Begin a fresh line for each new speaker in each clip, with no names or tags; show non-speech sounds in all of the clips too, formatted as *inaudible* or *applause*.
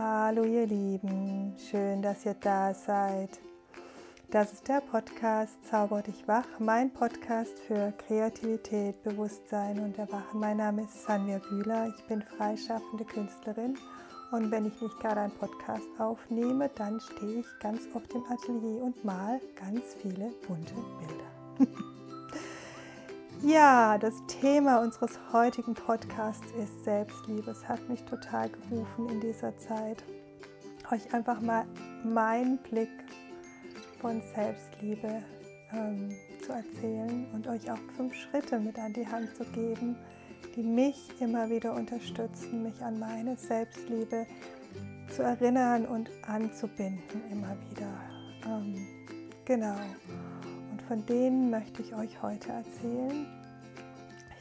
Hallo ihr Lieben, schön, dass ihr da seid. Das ist der Podcast Zauber dich wach, mein Podcast für Kreativität, Bewusstsein und Erwachen. Mein Name ist Sanja Bühler, ich bin freischaffende Künstlerin und wenn ich nicht gerade einen Podcast aufnehme, dann stehe ich ganz oft im Atelier und mal ganz viele bunte Bilder. *laughs* Ja, das Thema unseres heutigen Podcasts ist Selbstliebe. Es hat mich total gerufen in dieser Zeit, euch einfach mal meinen Blick von Selbstliebe ähm, zu erzählen und euch auch fünf Schritte mit an die Hand zu geben, die mich immer wieder unterstützen, mich an meine Selbstliebe zu erinnern und anzubinden immer wieder. Ähm, genau von denen möchte ich euch heute erzählen.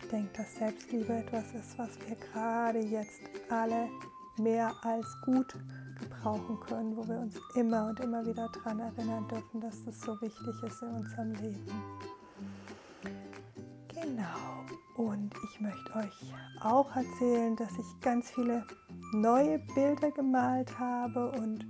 Ich denke, dass Selbstliebe etwas ist, was wir gerade jetzt alle mehr als gut gebrauchen können, wo wir uns immer und immer wieder daran erinnern dürfen, dass das so wichtig ist in unserem Leben. Genau. Und ich möchte euch auch erzählen, dass ich ganz viele neue Bilder gemalt habe und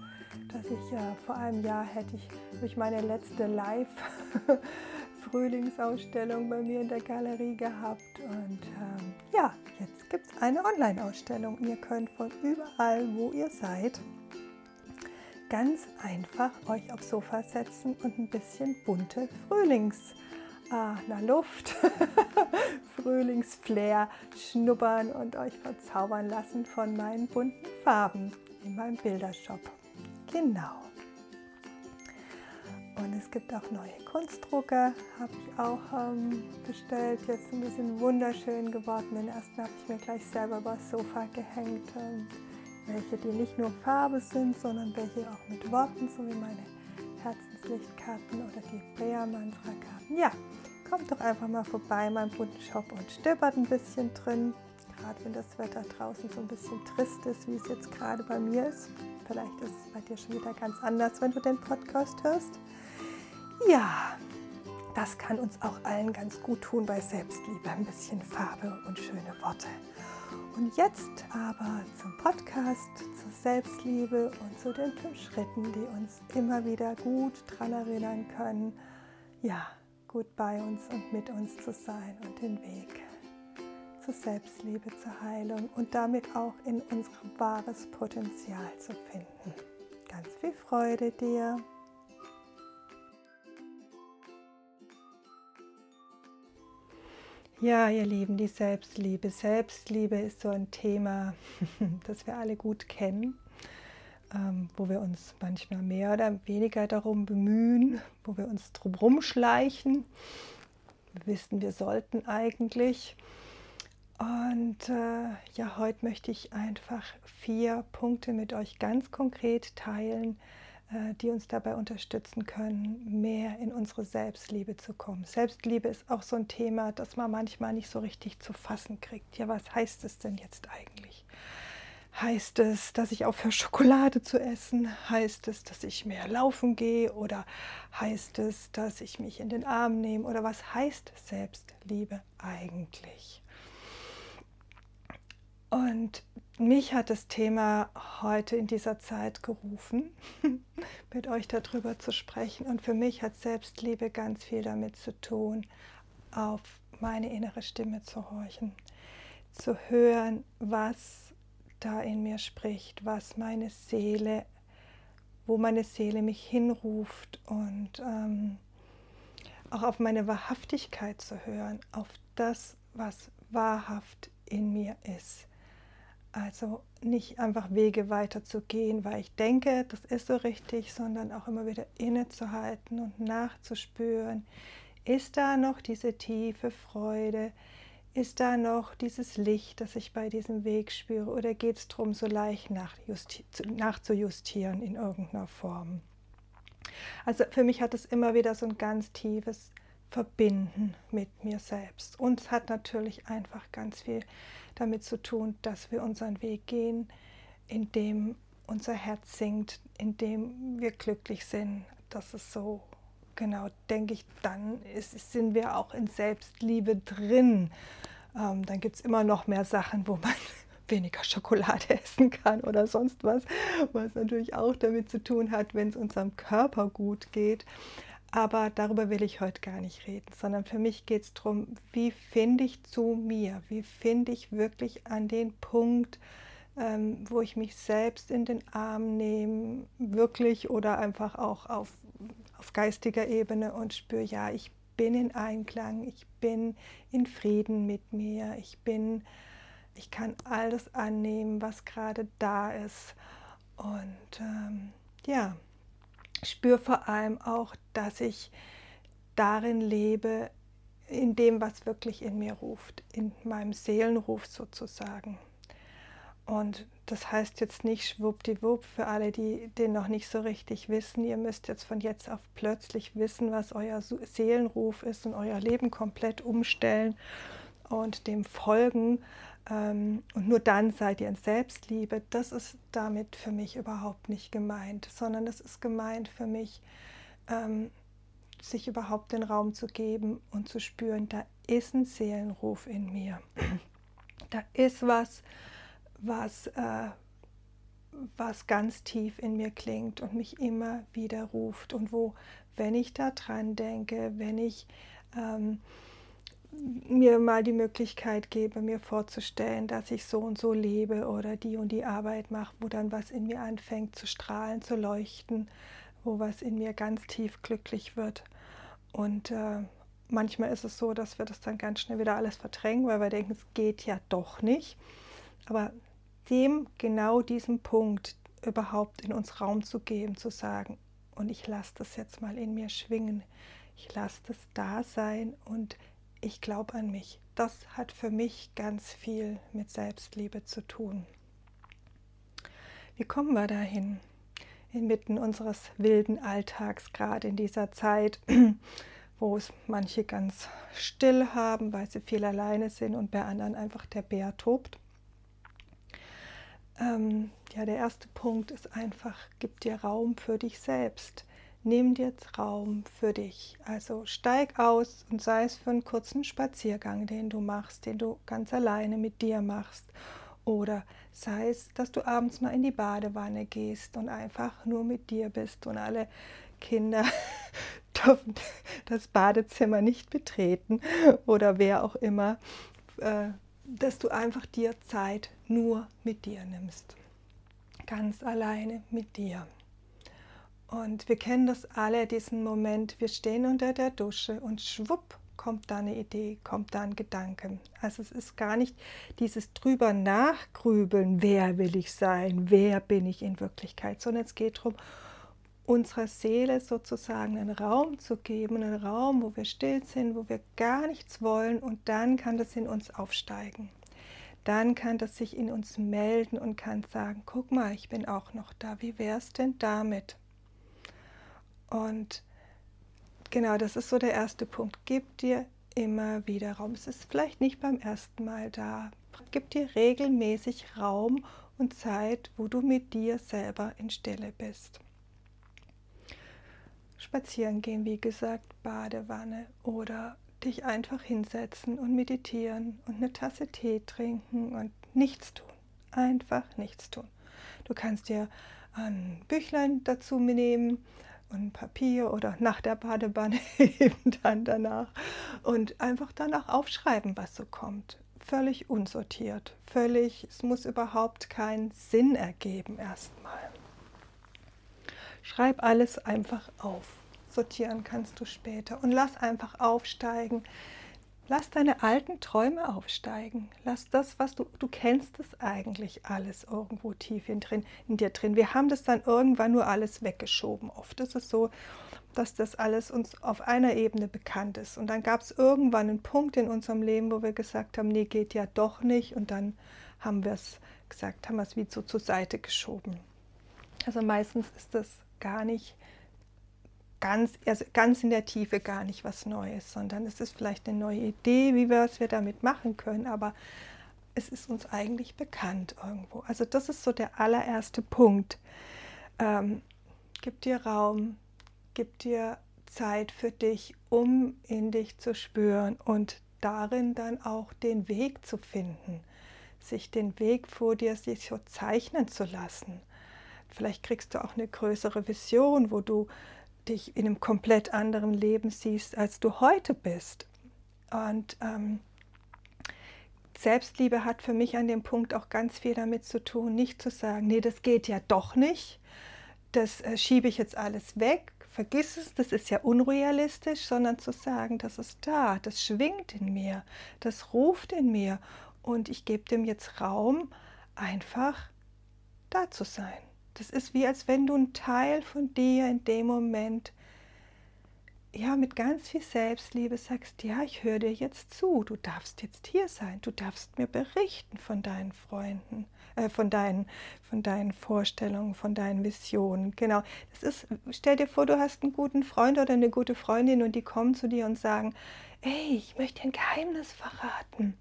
dass ich ja vor einem Jahr hätte ich durch meine letzte Live-Frühlingsausstellung bei mir in der Galerie gehabt. Und ähm, ja, jetzt gibt es eine Online-Ausstellung. Ihr könnt von überall, wo ihr seid, ganz einfach euch aufs Sofa setzen und ein bisschen bunte Frühlings- ah, na Luft, *laughs* Frühlingsflair schnuppern und euch verzaubern lassen von meinen bunten Farben in meinem Bildershop. Genau. Und es gibt auch neue Kunstdrucker, habe ich auch ähm, bestellt. Jetzt ein bisschen wunderschön geworden. Den ersten habe ich mir gleich selber übers Sofa gehängt. Ähm, welche, die nicht nur Farbe sind, sondern welche auch mit Worten, so wie meine Herzenslichtkarten oder die Brea-Mantra-Karten. Ja, kommt doch einfach mal vorbei in meinem bunten Shop und stöbert ein bisschen drin. Gerade wenn das Wetter draußen so ein bisschen trist ist, wie es jetzt gerade bei mir ist. Vielleicht ist es bei dir schon wieder ganz anders, wenn du den Podcast hörst. Ja, das kann uns auch allen ganz gut tun bei Selbstliebe. Ein bisschen Farbe und schöne Worte. Und jetzt aber zum Podcast, zur Selbstliebe und zu den fünf Schritten, die uns immer wieder gut daran erinnern können, ja, gut bei uns und mit uns zu sein und den Weg zur Selbstliebe, zur Heilung und damit auch in unser wahres Potenzial zu finden. Ganz viel Freude dir. Ja, ihr Lieben, die Selbstliebe. Selbstliebe ist so ein Thema, *laughs* das wir alle gut kennen, ähm, wo wir uns manchmal mehr oder weniger darum bemühen, wo wir uns drum rumschleichen. Wir wissen, wir sollten eigentlich. Und äh, ja, heute möchte ich einfach vier Punkte mit euch ganz konkret teilen, die uns dabei unterstützen können, mehr in unsere Selbstliebe zu kommen. Selbstliebe ist auch so ein Thema, das man manchmal nicht so richtig zu fassen kriegt. Ja, was heißt es denn jetzt eigentlich? Heißt es, dass ich aufhöre, Schokolade zu essen? Heißt es, dass ich mehr laufen gehe? Oder heißt es, dass ich mich in den Arm nehme? Oder was heißt Selbstliebe eigentlich? Und mich hat das Thema heute in dieser Zeit gerufen, *laughs* mit euch darüber zu sprechen. Und für mich hat Selbstliebe ganz viel damit zu tun, auf meine innere Stimme zu horchen, zu hören, was da in mir spricht, was meine Seele, wo meine Seele mich hinruft und ähm, auch auf meine Wahrhaftigkeit zu hören, auf das, was wahrhaft in mir ist also nicht einfach Wege weiterzugehen, weil ich denke, das ist so richtig, sondern auch immer wieder innezuhalten und nachzuspüren. Ist da noch diese tiefe Freude? Ist da noch dieses Licht, das ich bei diesem Weg spüre? Oder geht es darum, so leicht nachzujustieren in irgendeiner Form? Also für mich hat es immer wieder so ein ganz tiefes Verbinden mit mir selbst. Und es hat natürlich einfach ganz viel damit zu tun, dass wir unseren Weg gehen, in dem unser Herz singt, in dem wir glücklich sind. Das ist so, genau, denke ich, dann ist, sind wir auch in Selbstliebe drin. Ähm, dann gibt es immer noch mehr Sachen, wo man *laughs* weniger Schokolade essen kann oder sonst was, was natürlich auch damit zu tun hat, wenn es unserem Körper gut geht. Aber darüber will ich heute gar nicht reden, sondern für mich geht es darum, wie finde ich zu mir, wie finde ich wirklich an den Punkt, ähm, wo ich mich selbst in den Arm nehme, wirklich oder einfach auch auf, auf geistiger Ebene und spüre, ja, ich bin in Einklang, ich bin in Frieden mit mir, ich bin, ich kann alles annehmen, was gerade da ist. Und ähm, ja, spüre vor allem auch, dass ich darin lebe, in dem, was wirklich in mir ruft, in meinem Seelenruf sozusagen. Und das heißt jetzt nicht schwuppdiwupp für alle, die den noch nicht so richtig wissen. Ihr müsst jetzt von jetzt auf plötzlich wissen, was euer Seelenruf ist und euer Leben komplett umstellen und dem folgen. Ähm, und nur dann seid ihr in Selbstliebe. Das ist damit für mich überhaupt nicht gemeint, sondern es ist gemeint für mich, ähm, sich überhaupt den Raum zu geben und zu spüren, da ist ein Seelenruf in mir. *clears throat* Da ist was, was, äh, was ganz tief in mir klingt und mich immer wieder ruft und wo, wenn ich da dran denke, wenn ich ähm, mir mal die Möglichkeit gebe, mir vorzustellen, dass ich so und so lebe oder die und die Arbeit mache, wo dann was in mir anfängt zu strahlen, zu leuchten, wo was in mir ganz tief glücklich wird. Und äh, manchmal ist es so, dass wir das dann ganz schnell wieder alles verdrängen, weil wir denken, es geht ja doch nicht. Aber dem genau diesem Punkt überhaupt in uns Raum zu geben, zu sagen, und ich lasse das jetzt mal in mir schwingen, ich lasse das da sein und ich glaube an mich. Das hat für mich ganz viel mit Selbstliebe zu tun. Wie kommen wir dahin? Inmitten unseres wilden Alltags, gerade in dieser Zeit, *clears throat* wo es manche ganz still haben, weil sie viel alleine sind und bei anderen einfach der Bär tobt. Ähm, ja, der erste Punkt ist einfach, gib dir Raum für dich selbst nimm dir jetzt Raum für dich. Also steig aus und sei es für einen kurzen Spaziergang, den du machst, den du ganz alleine mit dir machst. Oder sei es, dass du abends mal in die Badewanne gehst und einfach nur mit dir bist und alle Kinder *laughs* dürfen das Badezimmer nicht betreten oder wer auch immer, äh, dass du einfach dir Zeit nur mit dir nimmst. Ganz alleine mit dir. Und wir kennen das alle, diesen Moment, wir stehen unter der Dusche und schwupp kommt da eine Idee, kommt da ein Gedanke. Also es ist gar nicht dieses drüber nachgrübeln, wer will ich sein, wer bin ich in Wirklichkeit, sondern es geht darum, unserer Seele sozusagen einen Raum zu geben, einen Raum, wo wir still sind, wo wir gar nichts wollen und dann kann das in uns aufsteigen. Dann kann das sich in uns melden und kann sagen, guck mal, ich bin auch noch da, wie wäre es denn damit? Und genau, das ist so der erste Punkt. Gib dir immer wieder Raum. Es ist vielleicht nicht beim ersten Mal da. Gib dir regelmäßig Raum und Zeit, wo du mit dir selber in Stille bist. Spazieren gehen, wie gesagt, Badewanne oder dich einfach hinsetzen und meditieren und eine Tasse Tee trinken und nichts tun. Einfach nichts tun. Du kannst dir ein Büchlein dazu nehmen und Papier oder nach der Badewanne *laughs* eben dann danach und einfach danach aufschreiben, was so kommt. Völlig unsortiert, völlig, es muss überhaupt keinen Sinn ergeben erstmal. Schreib alles einfach auf. Sortieren kannst du später und lass einfach aufsteigen, Lass deine alten Träume aufsteigen. Lass das, was du, du kennst es eigentlich alles irgendwo tief in, drin, in dir drin. Wir haben das dann irgendwann nur alles weggeschoben. Oft ist es so, dass das alles uns auf einer Ebene bekannt ist. Und dann gab es irgendwann einen Punkt in unserem Leben, wo wir gesagt haben, nee, geht ja doch nicht. Und dann haben wir es gesagt, haben wir es wie so zur Seite geschoben. Also meistens ist das gar nicht ganz, also ganz in der Tiefe gar nicht was Neues, sondern es ist vielleicht eine neue Idee, wie wir es wir damit machen können, aber es ist uns eigentlich bekannt irgendwo. Also das ist so der allererste Punkt. Ähm, gib dir Raum, gib dir Zeit für dich, um in dich zu spüren und darin dann auch den Weg zu finden. sich den Weg vor dir sich so zeichnen zu lassen. Vielleicht kriegst du auch eine größere Vision, wo du dich in einem komplett anderen Leben siehst, als du heute bist. Und ähm, Selbstliebe hat für mich an dem Punkt auch ganz viel damit zu tun, nicht zu sagen, nee, das geht ja doch nicht, das äh, schiebe ich jetzt alles weg, vergiss es, das ist ja unrealistisch, sondern zu sagen, das ist da, das schwingt in mir, das ruft in mir und ich gebe dem jetzt Raum, einfach da zu sein. Das ist wie als wenn du einen Teil von dir in dem Moment ja mit ganz viel Selbstliebe sagst, ja, ich höre dir jetzt zu, du darfst jetzt hier sein, du darfst mir berichten von deinen Freunden, äh, von deinen, von deinen Vorstellungen, von deinen Visionen. Genau. Das ist, stell dir vor, du hast einen guten Freund oder eine gute Freundin und die kommen zu dir und sagen, ey, ich möchte dir ein Geheimnis verraten.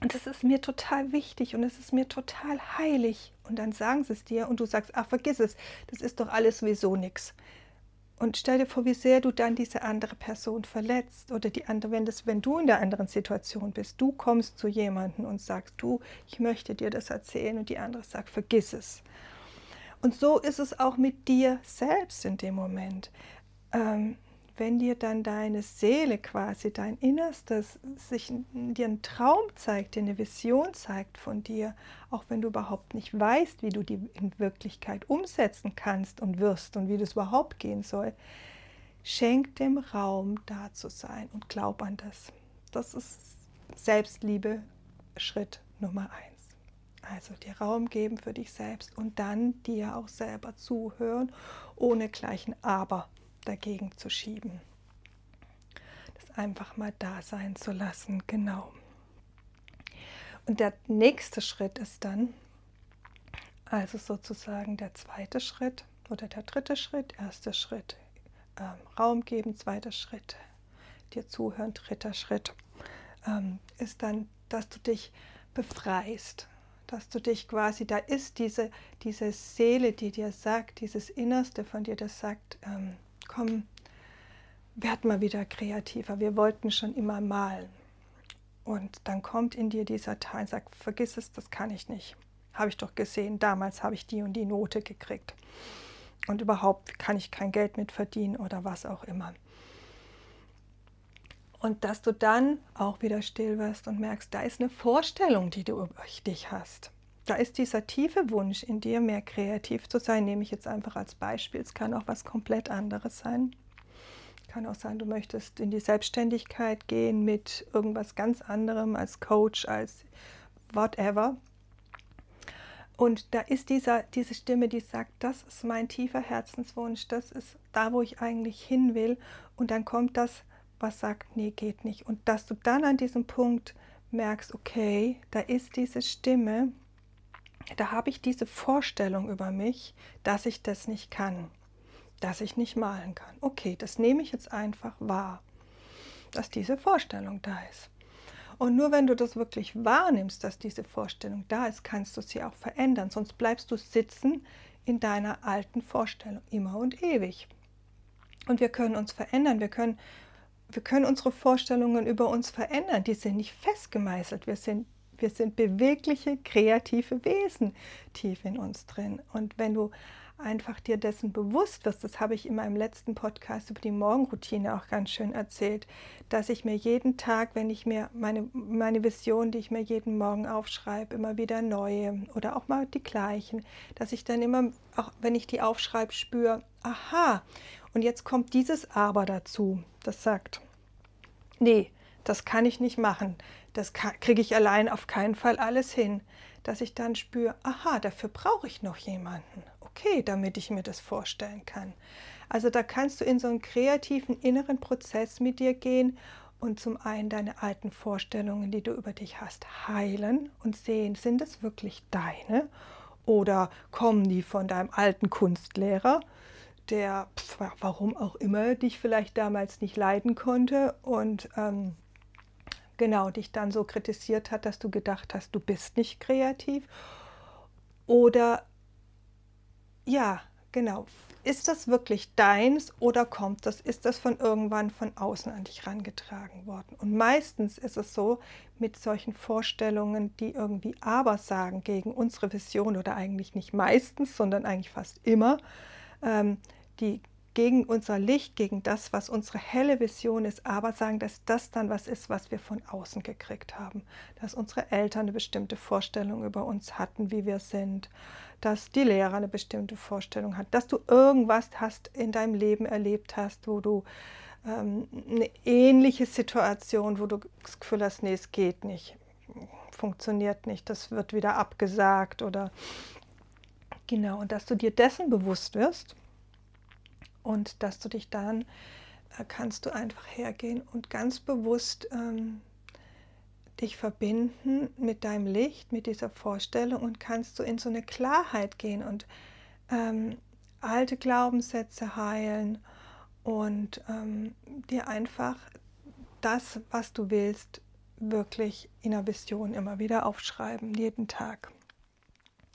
Und das ist mir total wichtig und es ist mir total heilig. Und dann sagen sie es dir und du sagst, ach, vergiss es, das ist doch alles sowieso nichts. Und stell dir vor, wie sehr du dann diese andere Person verletzt oder die andere, wenn, das, wenn du in der anderen Situation bist, du kommst zu jemandem und sagst, du, ich möchte dir das erzählen und die andere sagt, vergiss es. Und so ist es auch mit dir selbst in dem Moment. Ähm, wenn dir dann deine Seele quasi, dein Innerstes, sich dir einen Traum zeigt, dir eine Vision zeigt von dir, auch wenn du überhaupt nicht weißt, wie du die in Wirklichkeit umsetzen kannst und wirst und wie das überhaupt gehen soll, schenk dem Raum da zu sein und glaub an das. Das ist Selbstliebe Schritt Nummer eins. Also dir Raum geben für dich selbst und dann dir auch selber zuhören, ohne gleich ein Aber dagegen zu schieben. Das einfach mal da sein zu lassen, genau. Und der nächste Schritt ist dann, also sozusagen der zweite Schritt oder der dritte Schritt, erster Schritt, ähm, Raum geben, zweiter Schritt, dir zuhören, dritter Schritt, ähm, ist dann, dass du dich befreist, dass du dich quasi, da ist diese, diese Seele, die dir sagt, dieses Innerste von dir, das sagt, ähm, komm, werd mal wieder kreativer. Wir wollten schon immer malen. Und dann kommt in dir dieser Teil und sagt, vergiss es, das kann ich nicht. Habe ich doch gesehen, damals habe ich die und die Note gekriegt. Und überhaupt kann ich kein Geld mit verdienen oder was auch immer. Und dass du dann auch wieder still wirst und merkst, da ist eine Vorstellung, die du über dich hast da ist dieser tiefe Wunsch in dir, mehr kreativ zu sein, nehme ich jetzt einfach als Beispiel. Es kann auch was komplett anderes sein. Kann auch sein, du möchtest in die Selbstständigkeit gehen mit irgendwas ganz anderem als Coach, als whatever. Und da ist dieser, diese Stimme, die sagt, das ist mein tiefer Herzenswunsch, das ist da, wo ich eigentlich hin will. Und dann kommt das, was sagt, nee, geht nicht. Und dass du dann an diesem Punkt merkst, okay, da ist diese Stimme, da habe ich diese Vorstellung über mich, dass ich das nicht kann, dass ich nicht malen kann. Okay, das nehme ich jetzt einfach wahr, dass diese Vorstellung da ist. Und nur wenn du das wirklich wahrnimmst, dass diese Vorstellung da ist, kannst du sie auch verändern. Sonst bleibst du sitzen in deiner alten Vorstellung immer und ewig. Und wir können uns verändern. Wir können, wir können unsere Vorstellungen über uns verändern. Die sind nicht festgemeißelt. Wir sind wir sind bewegliche, kreative Wesen tief in uns drin. Und wenn du einfach dir dessen bewusst wirst, das habe ich in meinem letzten Podcast über die Morgenroutine auch ganz schön erzählt, dass ich mir jeden Tag, wenn ich mir meine, meine Vision, die ich mir jeden Morgen aufschreibe, immer wieder neue oder auch mal die gleichen, dass ich dann immer, auch wenn ich die aufschreibe, spüre, aha, und jetzt kommt dieses Aber dazu, das sagt, nee, das kann ich nicht machen das kriege ich allein auf keinen Fall alles hin, dass ich dann spüre, aha, dafür brauche ich noch jemanden. Okay, damit ich mir das vorstellen kann. Also da kannst du in so einen kreativen inneren Prozess mit dir gehen und zum einen deine alten Vorstellungen, die du über dich hast, heilen und sehen, sind es wirklich deine oder kommen die von deinem alten Kunstlehrer, der, warum auch immer, dich vielleicht damals nicht leiden konnte und ähm, genau dich dann so kritisiert hat, dass du gedacht hast, du bist nicht kreativ. Oder ja, genau, ist das wirklich deins oder kommt das, ist das von irgendwann von außen an dich rangetragen worden? Und meistens ist es so mit solchen Vorstellungen, die irgendwie aber sagen gegen unsere Vision oder eigentlich nicht meistens, sondern eigentlich fast immer, ähm, die gegen unser Licht, gegen das, was unsere helle Vision ist, aber sagen, dass das dann was ist, was wir von außen gekriegt haben. Dass unsere Eltern eine bestimmte Vorstellung über uns hatten, wie wir sind. Dass die Lehrer eine bestimmte Vorstellung hat. Dass du irgendwas hast in deinem Leben erlebt hast, wo du ähm, eine ähnliche Situation, wo du das Gefühl hast, nee, es geht nicht, funktioniert nicht, das wird wieder abgesagt oder genau. Und dass du dir dessen bewusst wirst und dass du dich dann äh, kannst du einfach hergehen und ganz bewusst ähm, dich verbinden mit deinem Licht, mit dieser Vorstellung und kannst du in so eine Klarheit gehen und ähm, alte Glaubenssätze heilen und ähm, dir einfach das, was du willst, wirklich in der Vision immer wieder aufschreiben, jeden Tag.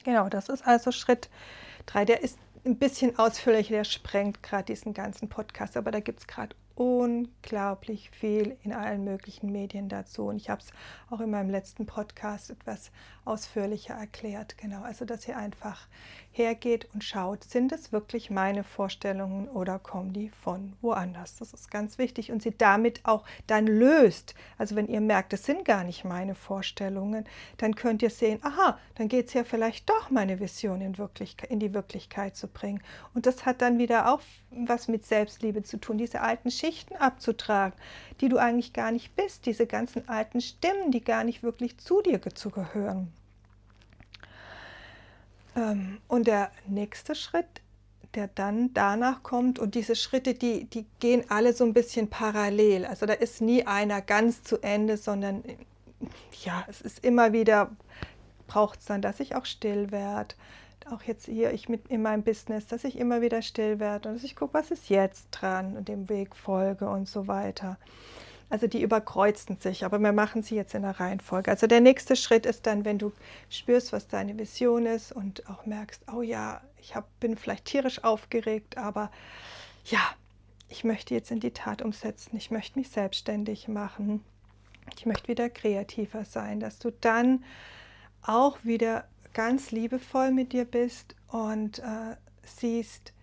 Genau, das ist also Schritt 3. Der ist ein bisschen ausführlicher, der sprengt gerade diesen ganzen Podcast, aber da gibt es gerade unglaublich viel in allen möglichen Medien dazu. Und ich habe es auch in meinem letzten Podcast etwas ausführlicher erklärt. Genau, also dass ihr einfach hergeht und schaut, sind es wirklich meine Vorstellungen oder kommen die von woanders? Das ist ganz wichtig und sie damit auch dann löst. Also wenn ihr merkt, es sind gar nicht meine Vorstellungen, dann könnt ihr sehen, aha, dann geht es ja vielleicht doch meine Vision in, Wirklichkeit, in die Wirklichkeit zu bringen. Und das hat dann wieder auch was mit Selbstliebe zu tun, diese alten Schichten abzutragen, die du eigentlich gar nicht bist, diese ganzen alten Stimmen, die gar nicht wirklich zu dir zu gehören. Ähm, und der nächste Schritt, der dann danach kommt, und diese Schritte, die, die gehen alle so ein bisschen parallel. Also da ist nie einer ganz zu Ende, sondern ja, es ist immer wieder, braucht es dann, dass ich auch still werde. Auch jetzt hier, ich mit in meinem Business, dass ich immer wieder still werde und dass ich gucke, was ist jetzt dran und dem Weg folge und so weiter. Also die überkreuzen sich, aber wir machen sie jetzt in der Reihenfolge. Also der nächste Schritt ist dann, wenn du spürst, was deine Vision ist und auch merkst, oh ja, ich hab, bin vielleicht tierisch aufgeregt, aber ja, ich möchte jetzt in die Tat umsetzen. Ich möchte mich selbstständig machen. Ich möchte wieder kreativer sein, dass du dann auch wieder ganz liebevoll mit dir bist und äh, siehst,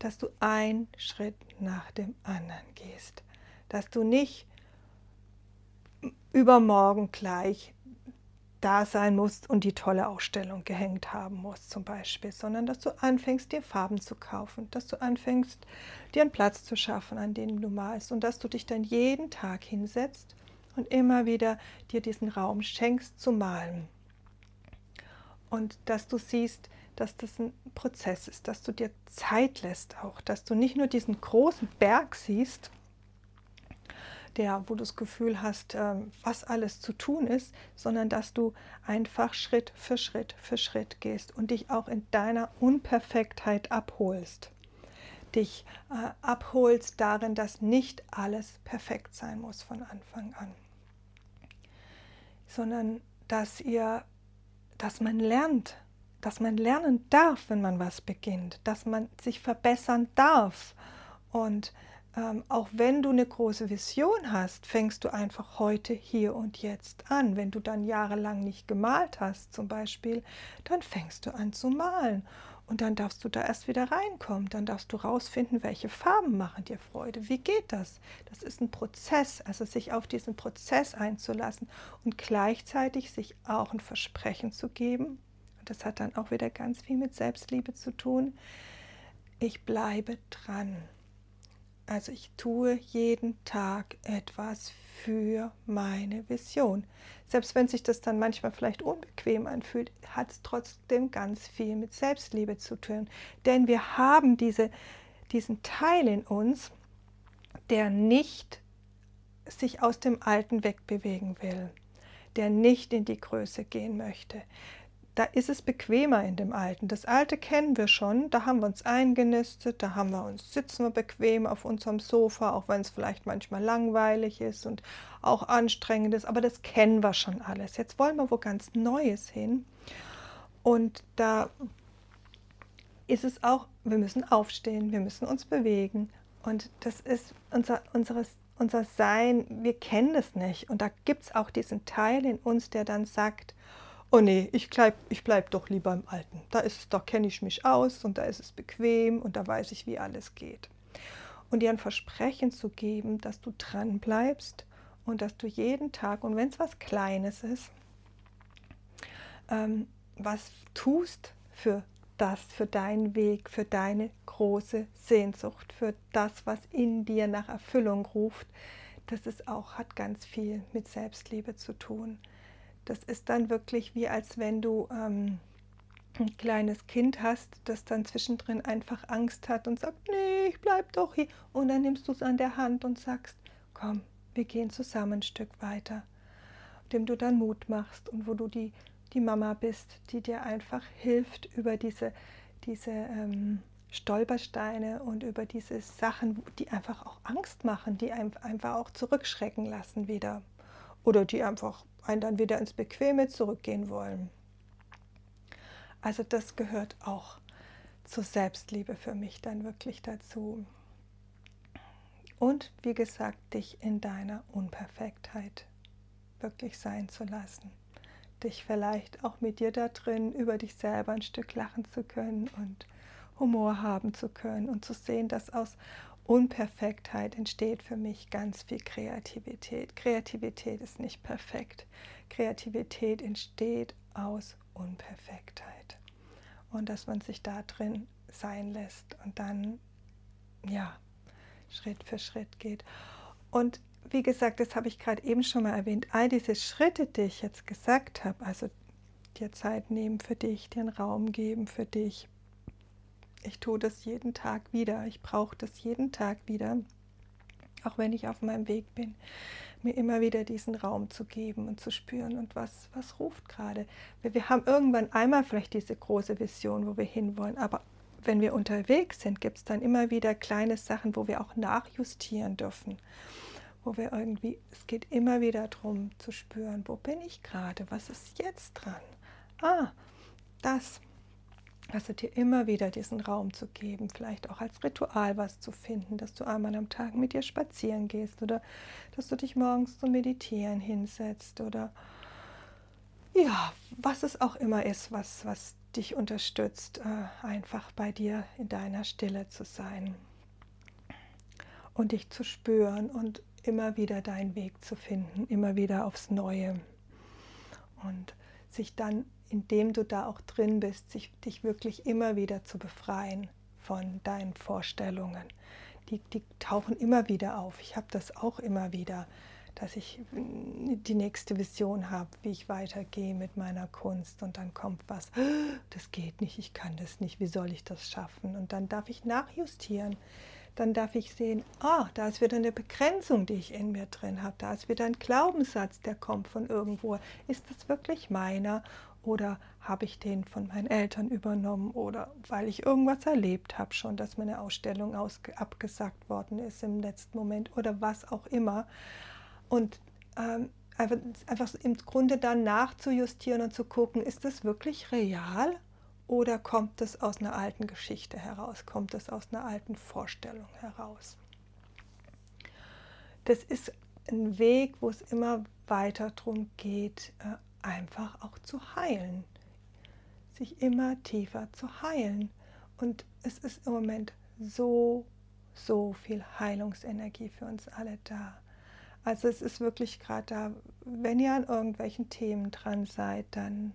dass du einen Schritt nach dem anderen gehst. Dass du nicht übermorgen gleich da sein musst und die tolle Ausstellung gehängt haben musst zum Beispiel, sondern dass du anfängst, dir Farben zu kaufen, dass du anfängst, dir einen Platz zu schaffen, an dem du malst und dass du dich dann jeden Tag hinsetzt und immer wieder dir diesen Raum schenkst zu malen. Und dass du siehst, dass das ein Prozess ist, dass du dir Zeit lässt auch, dass du nicht nur diesen großen Berg siehst, der, wo du das Gefühl hast, ähm, was alles zu tun ist, sondern dass du einfach Schritt für Schritt für Schritt gehst und dich auch in deiner Unperfektheit abholst. Dich äh, abholst darin, dass nicht alles perfekt sein muss von Anfang an, sondern dass ihr, dass man lernt, dass man lernen darf, wenn man was beginnt, dass man sich verbessern darf und ähm, auch wenn du eine große Vision hast, fängst du einfach heute, hier und jetzt an. Wenn du dann jahrelang nicht gemalt hast, zum Beispiel, dann fängst du an zu malen. Und dann darfst du da erst wieder reinkommen. Dann darfst du rausfinden, welche Farben machen dir Freude. Wie geht das? Das ist ein Prozess, also sich auf diesen Prozess einzulassen und gleichzeitig sich auch ein Versprechen zu geben. Und das hat dann auch wieder ganz viel mit Selbstliebe zu tun. Ich bleibe dran. Also ich tue jeden Tag etwas für meine Vision. Selbst wenn sich das dann manchmal vielleicht unbequem anfühlt, hat es trotzdem ganz viel mit Selbstliebe zu tun. Denn wir haben diese, diesen Teil in uns, der nicht sich aus dem Alten wegbewegen will, der nicht in die Größe gehen möchte, da ist es bequemer in dem Alten. Das Alte kennen wir schon, da haben wir uns eingenistet, da haben wir uns, sitzen wir bequem auf unserem Sofa, auch wenn es vielleicht manchmal langweilig ist und auch anstrengend ist, aber das kennen wir schon alles. Jetzt wollen wir wo ganz Neues hin. Und da ist es auch, wir müssen aufstehen, wir müssen uns bewegen. Und das ist unser, unseres, unser Sein, wir kennen das nicht. Und da gibt es auch diesen Teil in uns, der dann sagt, oh nee, ich bleib, ich bleib doch lieber im Alten. Da ist es, da kenne ich mich aus und da ist es bequem und da weiß ich, wie alles geht. Und dir ein Versprechen zu geben, dass du dran bleibst und dass du jeden Tag, und wenn es was Kleines ist, ähm, was tust für das, für deinen Weg, für deine große Sehnsucht, für das, was in dir nach Erfüllung ruft, das ist auch, hat ganz viel mit Selbstliebe zu tun. Das ist dann wirklich wie als wenn du ähm, ein kleines Kind hast, das dann zwischendrin einfach Angst hat und sagt, nee, ich bleib doch hier. Und dann nimmst du es an der Hand und sagst, komm, wir gehen zusammen ein Stück weiter. Dem du dann Mut machst und wo du die die Mama bist, die dir einfach hilft über diese, diese ähm, Stolpersteine und über diese Sachen, die einfach auch Angst machen, die einem einfach auch zurückschrecken lassen wieder. Oder die einfach einen dann wieder ins Bequeme zurückgehen wollen. Also das gehört auch zur Selbstliebe für mich dann wirklich dazu. Und wie gesagt, dich in deiner Unperfektheit wirklich sein zu lassen dich vielleicht auch mit dir da drin über dich selber ein Stück lachen zu können und Humor haben zu können und zu sehen, dass aus Unperfektheit entsteht für mich ganz viel Kreativität. Kreativität ist nicht perfekt. Kreativität entsteht aus Unperfektheit. Und dass man sich da drin sein lässt und dann, ja, Schritt für Schritt geht. Und wie gesagt, das habe ich gerade eben schon mal erwähnt, all diese Schritte, die ich jetzt gesagt habe, also dir Zeit nehmen für dich, dir einen Raum geben für dich. Ich tue das jeden Tag wieder. Ich brauche das jeden Tag wieder, auch wenn ich auf meinem Weg bin, mir immer wieder diesen Raum zu geben und zu spüren und was, was ruft gerade. Wir haben irgendwann einmal vielleicht diese große Vision, wo wir hinwollen, aber wenn wir unterwegs sind, gibt es dann immer wieder kleine Sachen, wo wir auch nachjustieren dürfen wo wir irgendwie, es geht immer wieder darum zu spüren, wo bin ich gerade, was ist jetzt dran? Ah, das. Also dir immer wieder diesen Raum zu geben, vielleicht auch als Ritual was zu finden, dass du einmal am Tag mit dir spazieren gehst oder dass du dich morgens zum Meditieren hinsetzt oder ja, was es auch immer ist, was, was dich unterstützt, äh, einfach bei dir in deiner Stille zu sein und dich zu spüren und immer wieder deinen Weg zu finden, immer wieder aufs Neue. Und sich dann, indem du da auch drin bist, sich, dich wirklich immer wieder zu befreien von deinen Vorstellungen. Die, die tauchen immer wieder auf. Ich habe das auch immer wieder, dass ich die nächste Vision habe, wie ich weitergehe mit meiner Kunst. Und dann kommt was, das geht nicht, ich kann das nicht, wie soll ich das schaffen? Und dann darf ich nachjustieren dann darf ich sehen, ah, da ist wieder eine Begrenzung, die ich in mir drin habe. Da ist wieder ein Glaubenssatz, der kommt von irgendwo. Ist das wirklich meiner oder habe ich den von meinen Eltern übernommen oder weil ich irgendwas erlebt habe schon, dass meine Ausstellung abgesagt worden ist im letzten Moment oder was auch immer. Und ähm, einfach, einfach im Grunde dann nachzujustieren und zu gucken, ist das wirklich real oder kommt es aus einer alten Geschichte heraus? Kommt es aus einer alten Vorstellung heraus? Das ist ein Weg, wo es immer weiter darum geht, äh, einfach auch zu heilen. Sich immer tiefer zu heilen. Und es ist im Moment so, so viel Heilungsenergie für uns alle da. Also es ist wirklich gerade da, wenn ihr an irgendwelchen Themen dran seid, dann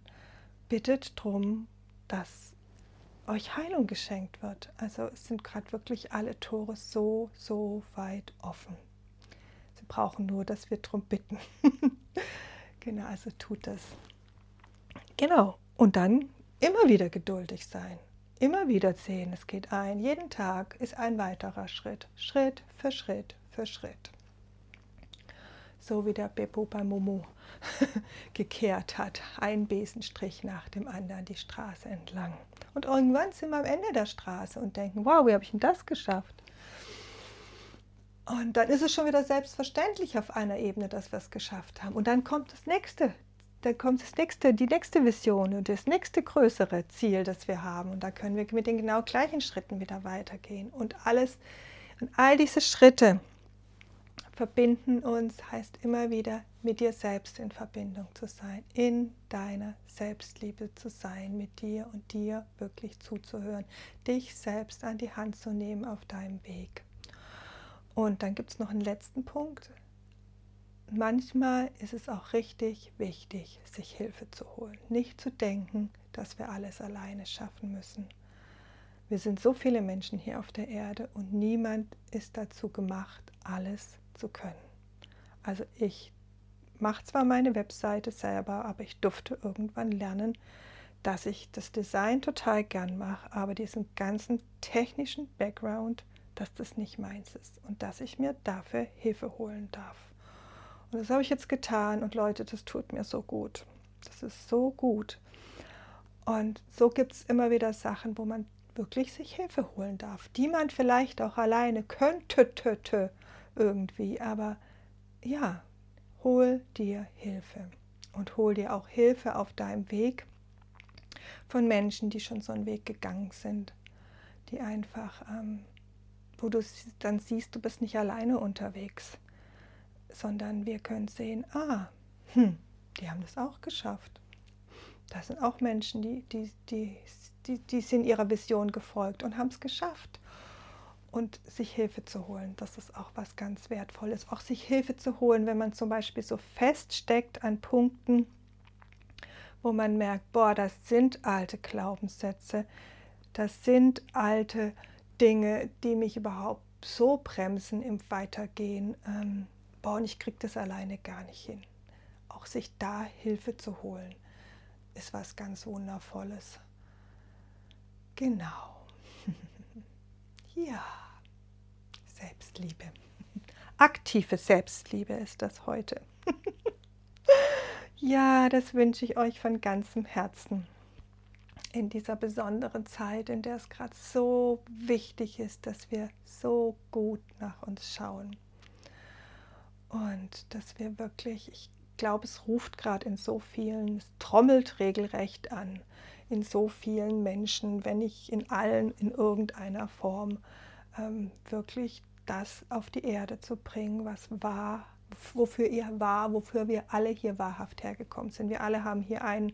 bittet drum, dass euch Heilung geschenkt wird. Also es sind gerade wirklich alle Tore so, so weit offen. Sie brauchen nur, dass wir darum bitten. *laughs* genau, also tut das. Genau, und dann immer wieder geduldig sein. Immer wieder sehen, es geht ein. Jeden Tag ist ein weiterer Schritt. Schritt für Schritt für Schritt. So wie der Beppo bei Momo *laughs* gekehrt hat. Ein Besenstrich nach dem anderen die Straße entlang. Und irgendwann sind wir am Ende der Straße und denken, wow, wie habe ich denn das geschafft? Und dann ist es schon wieder selbstverständlich auf einer Ebene, dass wir es geschafft haben. Und dann kommt das nächste, da kommt das nächste, die nächste Vision und das nächste größere Ziel, das wir haben. Und da können wir mit den genau gleichen Schritten wieder weitergehen. Und alles, und all diese Schritte verbinden uns, heißt immer wieder mit dir selbst in Verbindung zu sein, in deiner Selbstliebe zu sein, mit dir und dir wirklich zuzuhören, dich selbst an die Hand zu nehmen auf deinem Weg. Und dann gibt es noch einen letzten Punkt. Manchmal ist es auch richtig wichtig, sich Hilfe zu holen. Nicht zu denken, dass wir alles alleine schaffen müssen. Wir sind so viele Menschen hier auf der Erde und niemand ist dazu gemacht, alles zu können. Also ich mache zwar meine Webseite selber, aber ich durfte irgendwann lernen, dass ich das Design total gern mache, aber diesen ganzen technischen Background, dass das nicht meins ist und dass ich mir dafür Hilfe holen darf. Und das habe ich jetzt getan und Leute, das tut mir so gut. Das ist so gut. Und so gibt es immer wieder Sachen, wo man wirklich sich Hilfe holen darf, die man vielleicht auch alleine könnte irgendwie. Aber ja, hol dir Hilfe und hol dir auch Hilfe auf deinem Weg von Menschen, die schon so einen Weg gegangen sind, die einfach, ähm, wo du dann siehst, du bist nicht alleine unterwegs, sondern wir können sehen, ah, hm, die haben das auch geschafft. Das sind auch Menschen, die, die, die, die, die sind ihrer Vision gefolgt und haben es geschafft und sich Hilfe zu holen. Das ist auch was ganz Wertvolles. Auch sich Hilfe zu holen, wenn man zum Beispiel so feststeckt an Punkten, wo man merkt, boah, das sind alte Glaubenssätze, das sind alte Dinge, die mich überhaupt so bremsen im Weitergehen. Ähm, boah, und ich kriege das alleine gar nicht hin. Auch sich da Hilfe zu holen, ist was ganz Wundervolles. Genau. *laughs* ja. Selbstliebe. Aktive Selbstliebe ist das heute. *laughs* ja, das wünsche ich euch von ganzem Herzen in dieser besonderen Zeit, in der es gerade so wichtig ist, dass wir so gut nach uns schauen. Und dass wir wirklich, ich glaube, es ruft gerade in so vielen, es trommelt regelrecht an, in so vielen Menschen, wenn nicht in allen in irgendeiner Form, ähm, wirklich das auf die Erde zu bringen, was war, wofür ihr war, wofür wir alle hier wahrhaft hergekommen sind. Wir alle haben hier einen,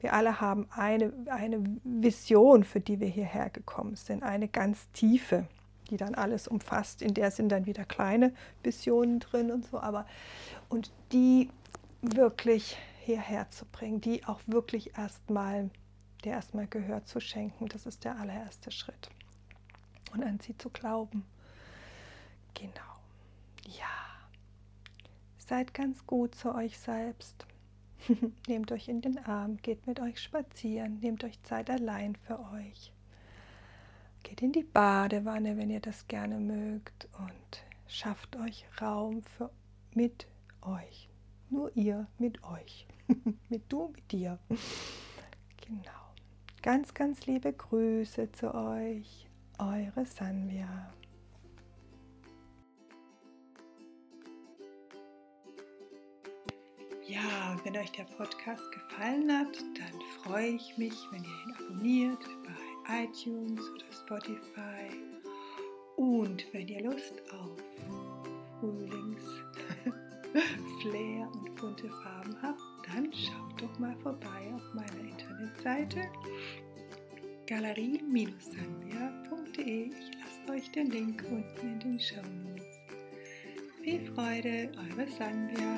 wir alle haben eine, eine Vision, für die wir hierher gekommen sind, eine ganz tiefe, die dann alles umfasst. In der sind dann wieder kleine Visionen drin und so, aber und die wirklich hierher zu bringen, die auch wirklich erstmal, der erstmal Gehör zu schenken, das ist der allererste Schritt. Und an sie zu glauben. Genau. Ja. Seid ganz gut zu euch selbst. *laughs* nehmt euch in den Arm, geht mit euch spazieren, nehmt euch Zeit allein für euch. Geht in die Badewanne, wenn ihr das gerne mögt und schafft euch Raum für mit euch. Nur ihr mit euch. *laughs* mit du, mit dir. Genau. Ganz, ganz liebe Grüße zu euch. Eure Sanvia. Ja, wenn euch der Podcast gefallen hat, dann freue ich mich, wenn ihr ihn abonniert bei iTunes oder Spotify. Und wenn ihr Lust auf Frühlings-Flair *laughs* und bunte Farben habt, dann schaut doch mal vorbei auf meiner Internetseite galerie-sambia.de. Ich lasse euch den Link unten in den Show Notes. Viel Freude, eure Sandra.